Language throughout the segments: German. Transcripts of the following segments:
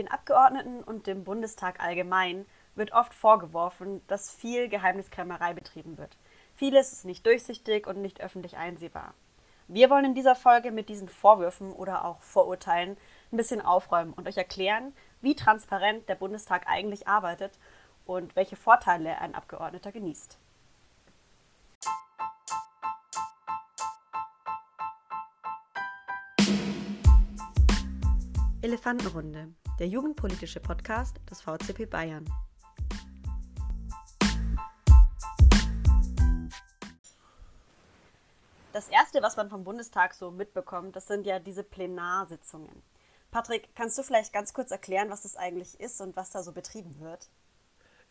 Den Abgeordneten und dem Bundestag allgemein wird oft vorgeworfen, dass viel Geheimniskrämerei betrieben wird. Vieles ist nicht durchsichtig und nicht öffentlich einsehbar. Wir wollen in dieser Folge mit diesen Vorwürfen oder auch Vorurteilen ein bisschen aufräumen und euch erklären, wie transparent der Bundestag eigentlich arbeitet und welche Vorteile ein Abgeordneter genießt. Elefantenrunde, der jugendpolitische Podcast des VCP Bayern. Das Erste, was man vom Bundestag so mitbekommt, das sind ja diese Plenarsitzungen. Patrick, kannst du vielleicht ganz kurz erklären, was das eigentlich ist und was da so betrieben wird?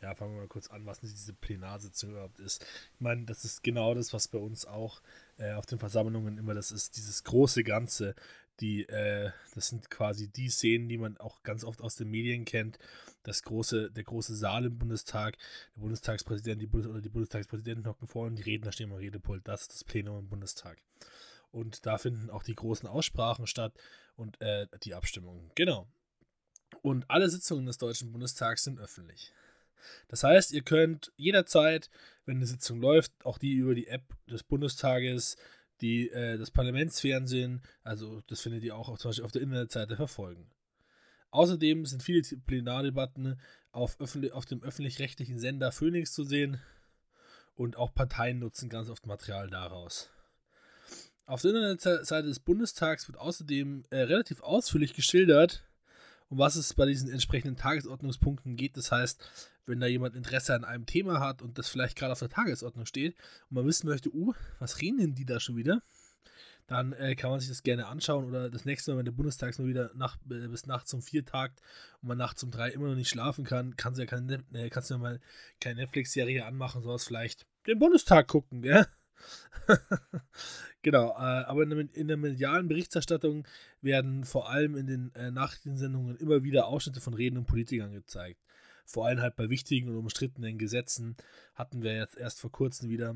Ja, fangen wir mal kurz an, was diese Plenarsitzung überhaupt ist. Ich meine, das ist genau das, was bei uns auch äh, auf den Versammlungen immer das ist, dieses große Ganze, die, äh, das sind quasi die Szenen, die man auch ganz oft aus den Medien kennt. Das große, der große Saal im Bundestag, der Bundestagspräsident die Bundes oder die Bundestagspräsidenten hocken vorne und die Redner stehen am Redepult. Das ist das Plenum im Bundestag. Und da finden auch die großen Aussprachen statt und äh, die Abstimmungen. Genau. Und alle Sitzungen des Deutschen Bundestags sind öffentlich. Das heißt, ihr könnt jederzeit, wenn eine Sitzung läuft, auch die über die App des Bundestages die äh, das Parlamentsfernsehen, also das findet ihr auch zum Beispiel auf der Internetseite verfolgen. Außerdem sind viele Plenardebatten auf, auf dem öffentlich-rechtlichen Sender Phoenix zu sehen und auch Parteien nutzen ganz oft Material daraus. Auf der Internetseite des Bundestags wird außerdem äh, relativ ausführlich geschildert, um was es bei diesen entsprechenden Tagesordnungspunkten geht. Das heißt, wenn da jemand Interesse an einem Thema hat und das vielleicht gerade auf der Tagesordnung steht und man wissen möchte, uh, was reden denn die da schon wieder? Dann äh, kann man sich das gerne anschauen oder das nächste Mal, wenn der Bundestag mal wieder nach, äh, bis nachts um vier tagt und man nachts um drei immer noch nicht schlafen kann, kann ja keine, äh, kannst du ja mal keine Netflix-Serie anmachen, sondern vielleicht den Bundestag gucken, gell? genau, äh, aber in der, medialen Berichterstattung werden vor allem in den äh, Nachrichtensendungen immer wieder Ausschnitte von Reden und Politikern gezeigt. Vor allem halt bei wichtigen und umstrittenen Gesetzen hatten wir jetzt erst vor kurzem wieder,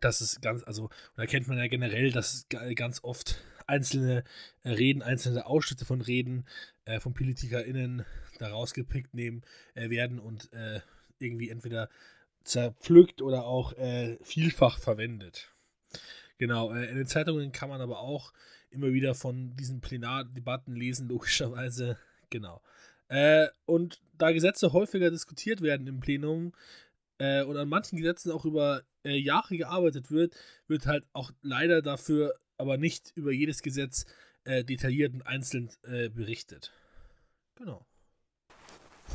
dass es ganz, also, da kennt man ja generell, dass ganz oft einzelne äh, Reden, einzelne Ausschnitte von Reden äh, von PolitikerInnen da rausgepickt nehmen äh, werden und äh, irgendwie entweder zerpflückt oder auch vielfach verwendet. Genau, äh, in den Zeitungen kann man aber auch immer wieder von diesen Plenardebatten lesen, logischerweise. Genau. Äh, und da Gesetze häufiger diskutiert werden im Plenum äh, und an manchen Gesetzen auch über Jahre gearbeitet wird, wird halt auch leider dafür aber nicht über jedes Gesetz detailliert und einzeln berichtet. Genau.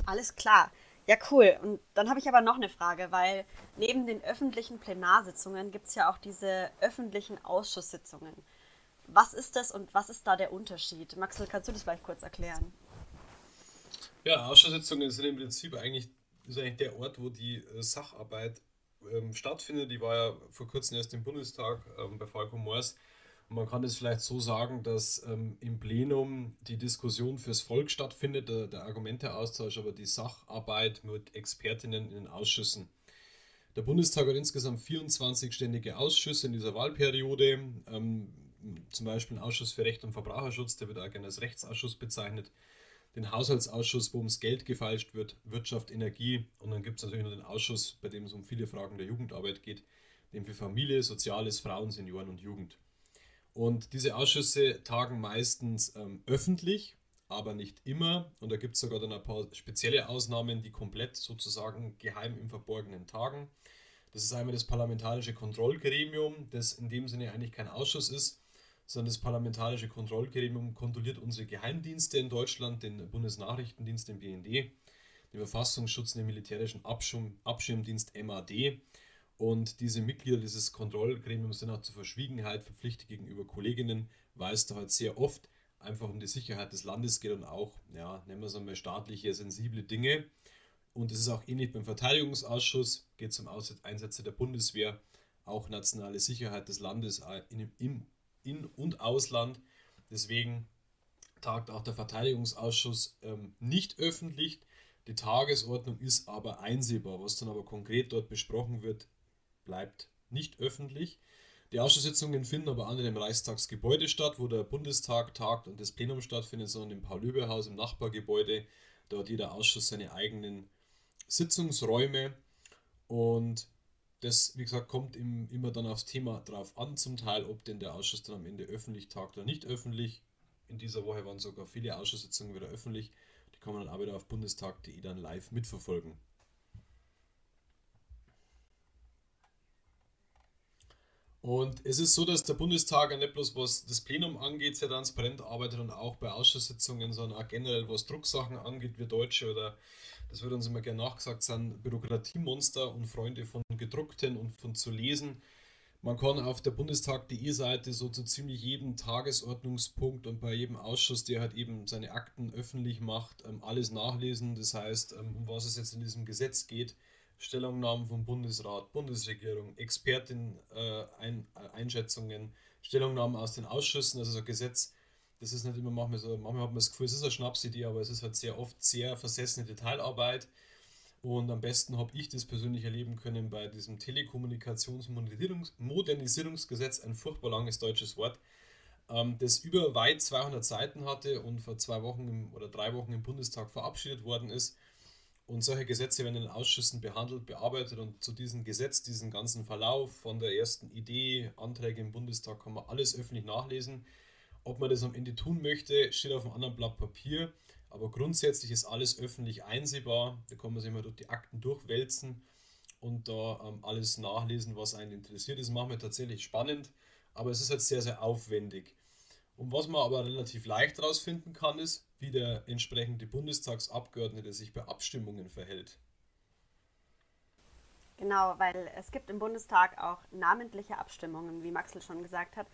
Alles klar. Ja, cool. Und dann habe ich aber noch eine Frage, weil neben den öffentlichen Plenarsitzungen gibt es ja auch diese öffentlichen Ausschusssitzungen. Was ist das und was ist da der Unterschied? Maxel, kannst du das vielleicht kurz erklären? Ja, Ausschusssitzungen sind im Prinzip eigentlich, ist eigentlich der Ort, wo die äh, Sacharbeit ähm, stattfindet. Die war ja vor kurzem erst im Bundestag ähm, bei Falco Moors man kann es vielleicht so sagen, dass ähm, im Plenum die Diskussion fürs Volk stattfindet, der, der Argumenteaustausch, aber die Sacharbeit mit Expertinnen in den Ausschüssen. Der Bundestag hat insgesamt 24 ständige Ausschüsse in dieser Wahlperiode. Ähm, zum Beispiel den Ausschuss für Recht und Verbraucherschutz, der wird auch gerne als Rechtsausschuss bezeichnet. Den Haushaltsausschuss, wo ums Geld gefeilscht wird, Wirtschaft, Energie. Und dann gibt es natürlich noch den Ausschuss, bei dem es um viele Fragen der Jugendarbeit geht, dem für Familie, Soziales, Frauen, Senioren und Jugend. Und diese Ausschüsse tagen meistens ähm, öffentlich, aber nicht immer. Und da gibt es sogar dann ein paar spezielle Ausnahmen, die komplett sozusagen geheim im Verborgenen tagen. Das ist einmal das Parlamentarische Kontrollgremium, das in dem Sinne eigentlich kein Ausschuss ist, sondern das Parlamentarische Kontrollgremium kontrolliert unsere Geheimdienste in Deutschland, den Bundesnachrichtendienst, den BND, den Verfassungsschutz, den militärischen Abschirm, Abschirmdienst MAD und diese Mitglieder dieses Kontrollgremiums sind auch zur Verschwiegenheit verpflichtet gegenüber Kolleginnen, weil es da halt sehr oft einfach um die Sicherheit des Landes geht und auch, ja, nennen wir es einmal staatliche, sensible Dinge. Und es ist auch ähnlich beim Verteidigungsausschuss, geht es um Einsätze der Bundeswehr, auch nationale Sicherheit des Landes äh, in, im In- und Ausland. Deswegen tagt auch der Verteidigungsausschuss ähm, nicht öffentlich. Die Tagesordnung ist aber einsehbar. Was dann aber konkret dort besprochen wird, bleibt nicht öffentlich. Die Ausschusssitzungen finden aber an dem Reichstagsgebäude statt, wo der Bundestag tagt und das Plenum stattfindet, sondern im Paul-Löbe-Haus im Nachbargebäude. Da hat jeder Ausschuss seine eigenen Sitzungsräume und das, wie gesagt, kommt im, immer dann aufs Thema drauf an, zum Teil, ob denn der Ausschuss dann am Ende öffentlich tagt oder nicht öffentlich. In dieser Woche waren sogar viele Ausschusssitzungen wieder öffentlich. Die kann man dann auch wieder auf bundestag.de dann live mitverfolgen. Und es ist so, dass der Bundestag nicht bloß was das Plenum angeht, sehr transparent arbeitet und auch bei Ausschusssitzungen, sondern auch generell was Drucksachen angeht, wir Deutsche oder das wird uns immer gerne nachgesagt, sind Bürokratiemonster und Freunde von gedruckten und von zu lesen. Man kann auf der Bundestag.de Seite so zu ziemlich jedem Tagesordnungspunkt und bei jedem Ausschuss, der halt eben seine Akten öffentlich macht, ähm, alles nachlesen. Das heißt, ähm, um was es jetzt in diesem Gesetz geht, Stellungnahmen vom Bundesrat, Bundesregierung, Experten, äh, Ein äh, Stellungnahmen aus den Ausschüssen, also so ein Gesetz, das ist nicht immer manchmal so, manchmal hat man das Gefühl, es ist eine Schnapsidee, aber es ist halt sehr oft sehr versessene Detailarbeit. Und am besten habe ich das persönlich erleben können bei diesem Telekommunikationsmodernisierungsgesetz, ein furchtbar langes deutsches Wort, ähm, das über weit 200 Seiten hatte und vor zwei Wochen im, oder drei Wochen im Bundestag verabschiedet worden ist. Und solche Gesetze werden in den Ausschüssen behandelt, bearbeitet und zu diesem Gesetz, diesen ganzen Verlauf von der ersten Idee, Anträge im Bundestag, kann man alles öffentlich nachlesen. Ob man das am Ende tun möchte, steht auf einem anderen Blatt Papier. Aber grundsätzlich ist alles öffentlich einsehbar. Da kann man sich mal durch die Akten durchwälzen und da ähm, alles nachlesen, was einen interessiert. Das macht mir tatsächlich spannend, aber es ist halt sehr, sehr aufwendig. Und was man aber relativ leicht herausfinden kann, ist, wie der entsprechende Bundestagsabgeordnete sich bei Abstimmungen verhält. Genau, weil es gibt im Bundestag auch namentliche Abstimmungen, wie Maxel schon gesagt hat.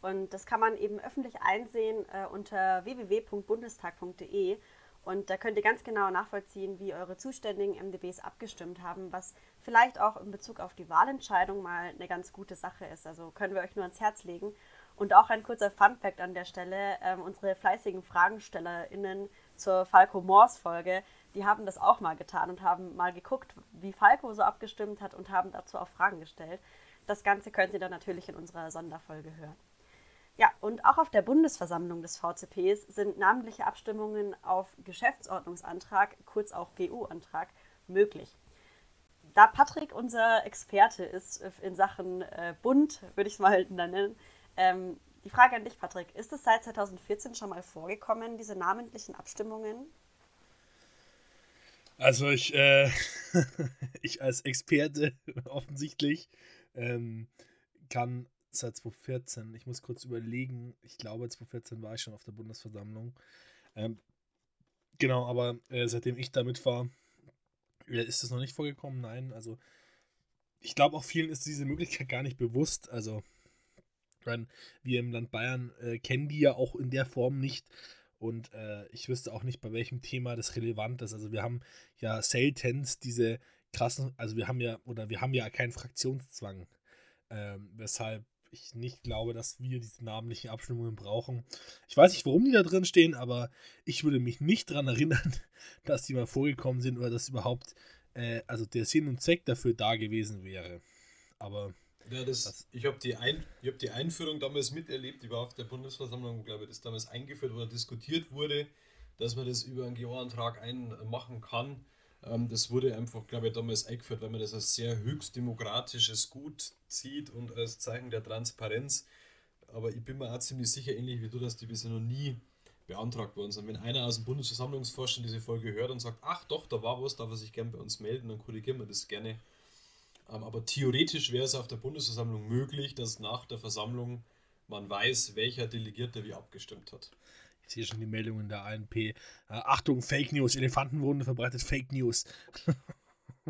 Und das kann man eben öffentlich einsehen äh, unter www.bundestag.de. Und da könnt ihr ganz genau nachvollziehen, wie eure zuständigen MDBs abgestimmt haben, was vielleicht auch in Bezug auf die Wahlentscheidung mal eine ganz gute Sache ist. Also können wir euch nur ans Herz legen. Und auch ein kurzer Fun-Fact an der Stelle: ähm, Unsere fleißigen FragenstellerInnen zur Falco Moors Folge, die haben das auch mal getan und haben mal geguckt, wie Falco so abgestimmt hat und haben dazu auch Fragen gestellt. Das Ganze könnt ihr dann natürlich in unserer Sonderfolge hören. Ja, und auch auf der Bundesversammlung des VCPs sind namentliche Abstimmungen auf Geschäftsordnungsantrag, kurz auch GU-Antrag, möglich. Da Patrick unser Experte ist in Sachen äh, Bund, würde ich es mal nennen, ähm, die Frage an dich, Patrick, ist es seit 2014 schon mal vorgekommen, diese namentlichen Abstimmungen? Also ich, äh, ich als Experte offensichtlich ähm, kann seit 2014, ich muss kurz überlegen, ich glaube 2014 war ich schon auf der Bundesversammlung. Ähm, genau, aber äh, seitdem ich damit war, äh, ist das noch nicht vorgekommen, nein, also ich glaube auch vielen ist diese Möglichkeit gar nicht bewusst, also meine, wir im Land Bayern äh, kennen die ja auch in der Form nicht. Und äh, ich wüsste auch nicht, bei welchem Thema das relevant ist. Also wir haben ja selten diese krassen, also wir haben ja, oder wir haben ja keinen Fraktionszwang. Ähm, weshalb ich nicht glaube, dass wir diese namentlichen Abstimmungen brauchen. Ich weiß nicht, warum die da drin stehen, aber ich würde mich nicht daran erinnern, dass die mal vorgekommen sind oder dass überhaupt, äh, also der Sinn und Zweck dafür da gewesen wäre. Aber ja, das, das ich habe die, Ein, hab die Einführung damals miterlebt. Ich war auf der Bundesversammlung, glaube ich, das damals eingeführt oder diskutiert wurde, dass man das über einen GO-Antrag einmachen kann. Ähm, das wurde einfach, glaube ich, damals eingeführt, weil man das als sehr höchst demokratisches Gut sieht und als Zeichen der Transparenz. Aber ich bin mir auch ziemlich sicher, ähnlich wie du, dass die bisher noch nie beantragt worden sind. Wenn einer aus dem Bundesversammlungsvorstand diese Folge hört und sagt, ach doch, da war was, darf er sich gerne bei uns melden, dann korrigieren wir das gerne. Ähm, aber theoretisch wäre es auf der Bundesversammlung möglich, dass nach der Versammlung man weiß, welcher Delegierte wie abgestimmt hat. Ich sehe schon die Meldungen der ANP. Äh, Achtung, Fake News. Elefantenwunde verbreitet Fake News.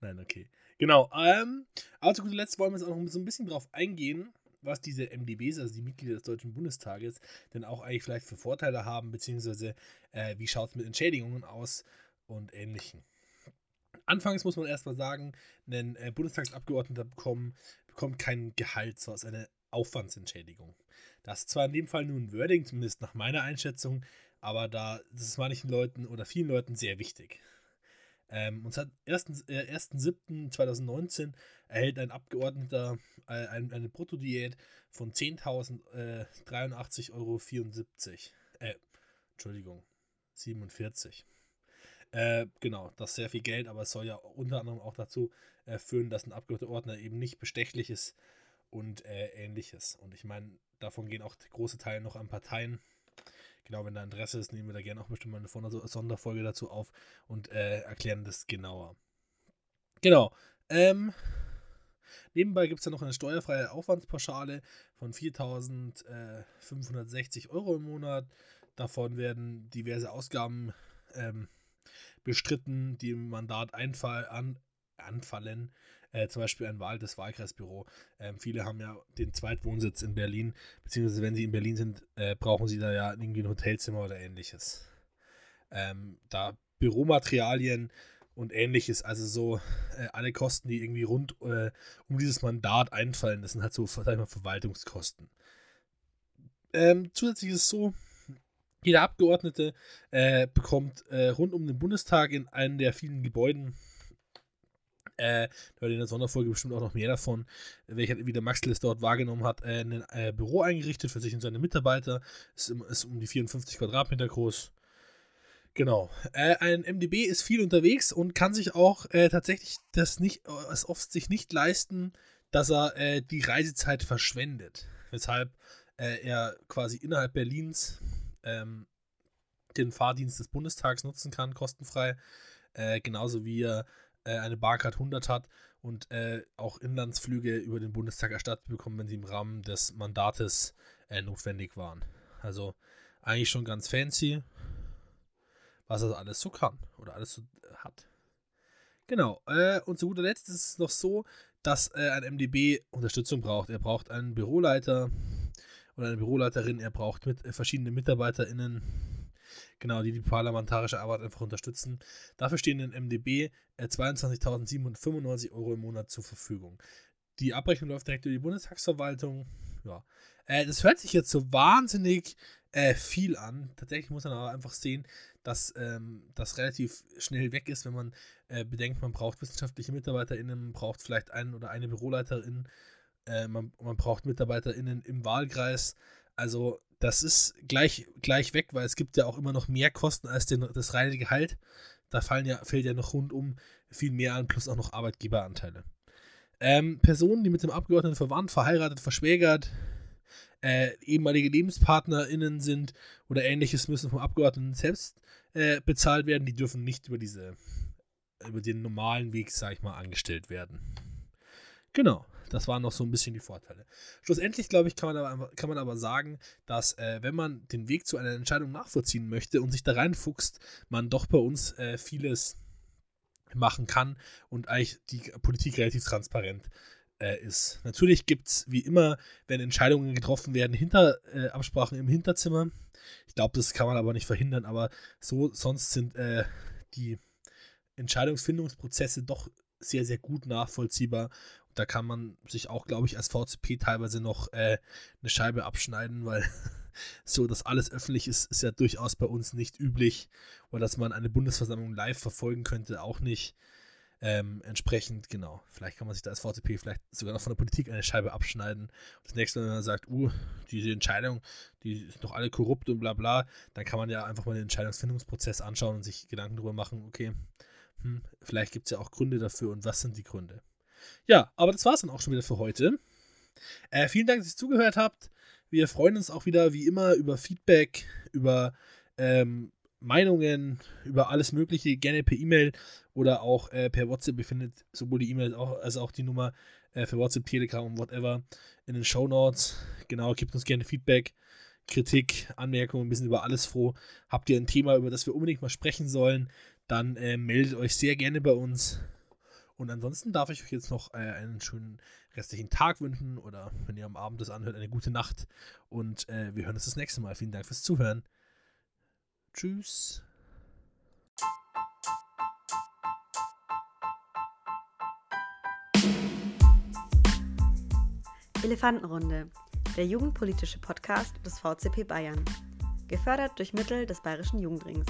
Nein, okay. Genau. Ähm, aber zu guter Letzt wollen wir jetzt auch noch so ein bisschen drauf eingehen, was diese MDBs, also die Mitglieder des Deutschen Bundestages, denn auch eigentlich vielleicht für Vorteile haben, beziehungsweise äh, wie schaut es mit Entschädigungen aus und ähnlichem. Anfangs muss man erstmal sagen, ein äh, Bundestagsabgeordneter bekommt, bekommt kein Gehalt, sondern eine Aufwandsentschädigung. Das ist zwar in dem Fall nur ein Wording, zumindest nach meiner Einschätzung, aber da das ist manchen Leuten oder vielen Leuten sehr wichtig. Ähm, und seit 1.7.2019 äh, erhält ein Abgeordneter äh, ein, eine Bruttodiät von 10.083,74 Euro. Äh, Entschuldigung, 47. Äh, genau, das ist sehr viel Geld, aber es soll ja unter anderem auch dazu äh, führen, dass ein Abgeordneter eben nicht bestechlich ist und äh, ähnliches. Und ich meine, davon gehen auch große Teile noch an Parteien genau, wenn da Interesse ist, nehmen wir da gerne auch bestimmt mal eine Sonderfolge dazu auf und äh, erklären das genauer. Genau. Ähm, nebenbei gibt es ja noch eine steuerfreie Aufwandspauschale von 4.560 Euro im Monat. Davon werden diverse Ausgaben ähm, bestritten, die im Mandat einfall, an, anfallen äh, zum Beispiel ein Wahl des Wahlkreisbüro. Ähm, viele haben ja den Zweitwohnsitz in Berlin, beziehungsweise wenn sie in Berlin sind, äh, brauchen sie da ja irgendwie ein Hotelzimmer oder ähnliches. Ähm, da Büromaterialien und ähnliches, also so äh, alle Kosten, die irgendwie rund äh, um dieses Mandat einfallen, das sind halt so, sag ich mal, Verwaltungskosten. Ähm, zusätzlich ist es so, jeder Abgeordnete äh, bekommt äh, rund um den Bundestag in einem der vielen Gebäuden äh, da in der Sonderfolge bestimmt auch noch mehr davon, welcher, wie der Maxl es dort wahrgenommen hat, äh, ein äh, Büro eingerichtet für sich und seine Mitarbeiter. Ist, ist um die 54 Quadratmeter groß. Genau. Äh, ein MDB ist viel unterwegs und kann sich auch äh, tatsächlich das nicht, es oft sich nicht leisten, dass er äh, die Reisezeit verschwendet. Weshalb äh, er quasi innerhalb Berlins ähm, den Fahrdienst des Bundestags nutzen kann, kostenfrei. Äh, genauso wie er äh, eine Barcard 100 hat und äh, auch Inlandsflüge über den Bundestag erstattet bekommen, wenn sie im Rahmen des Mandates äh, notwendig waren. Also eigentlich schon ganz fancy, was er alles so kann oder alles so äh, hat. Genau, äh, und zu guter Letzt ist es noch so, dass ein MDB Unterstützung braucht. Er braucht einen Büroleiter oder eine Büroleiterin, er braucht mit, verschiedene MitarbeiterInnen, genau, die die parlamentarische Arbeit einfach unterstützen. Dafür stehen in MDB äh, 22.795 Euro im Monat zur Verfügung. Die Abrechnung läuft direkt über die Bundestagsverwaltung. Ja. Äh, das hört sich jetzt so wahnsinnig äh, viel an. Tatsächlich muss man aber einfach sehen, dass ähm, das relativ schnell weg ist, wenn man äh, bedenkt, man braucht wissenschaftliche MitarbeiterInnen, braucht vielleicht einen oder eine Büroleiterin, äh, man, man braucht MitarbeiterInnen im Wahlkreis. Also das ist gleich, gleich weg, weil es gibt ja auch immer noch mehr Kosten als den, das reine Gehalt. Da fallen ja, fällt ja noch rundum viel mehr an, plus auch noch Arbeitgeberanteile. Ähm, Personen, die mit dem Abgeordneten verwandt, verheiratet, verschwägert, äh, ehemalige LebenspartnerInnen sind oder ähnliches, müssen vom Abgeordneten selbst äh, bezahlt werden. Die dürfen nicht über diese, über den normalen Weg, sag ich mal, angestellt werden. Genau. Das waren noch so ein bisschen die Vorteile. Schlussendlich, glaube ich, kann man aber, kann man aber sagen, dass äh, wenn man den Weg zu einer Entscheidung nachvollziehen möchte und sich da reinfuchst, man doch bei uns äh, vieles machen kann und eigentlich die Politik relativ transparent äh, ist. Natürlich gibt es wie immer, wenn Entscheidungen getroffen werden, hinter äh, Absprachen im Hinterzimmer. Ich glaube, das kann man aber nicht verhindern, aber so sonst sind äh, die Entscheidungsfindungsprozesse doch sehr, sehr gut nachvollziehbar da kann man sich auch, glaube ich, als VCP teilweise noch äh, eine Scheibe abschneiden, weil so, dass alles öffentlich ist, ist ja durchaus bei uns nicht üblich. Oder dass man eine Bundesversammlung live verfolgen könnte, auch nicht. Ähm, entsprechend, genau, vielleicht kann man sich da als VCP vielleicht sogar noch von der Politik eine Scheibe abschneiden. Und das nächste Mal, wenn man sagt, uh, diese Entscheidung, die ist doch alle korrupt und bla bla, dann kann man ja einfach mal den Entscheidungsfindungsprozess anschauen und sich Gedanken darüber machen, okay, hm, vielleicht gibt es ja auch Gründe dafür und was sind die Gründe. Ja, aber das war es dann auch schon wieder für heute. Äh, vielen Dank, dass ihr zugehört habt. Wir freuen uns auch wieder, wie immer, über Feedback, über ähm, Meinungen, über alles Mögliche. Gerne per E-Mail oder auch äh, per WhatsApp. Ihr findet sowohl die E-Mail als auch die Nummer äh, für WhatsApp, Telegram und whatever in den Show Notes. Genau, gebt uns gerne Feedback. Kritik, Anmerkungen, ein bisschen über alles froh. Habt ihr ein Thema, über das wir unbedingt mal sprechen sollen, dann äh, meldet euch sehr gerne bei uns. Und ansonsten darf ich euch jetzt noch äh, einen schönen restlichen Tag wünschen oder wenn ihr am Abend das anhört, eine gute Nacht. Und äh, wir hören uns das nächste Mal. Vielen Dank fürs Zuhören. Tschüss. Elefantenrunde, der jugendpolitische Podcast des VCP Bayern. Gefördert durch Mittel des Bayerischen Jugendrings.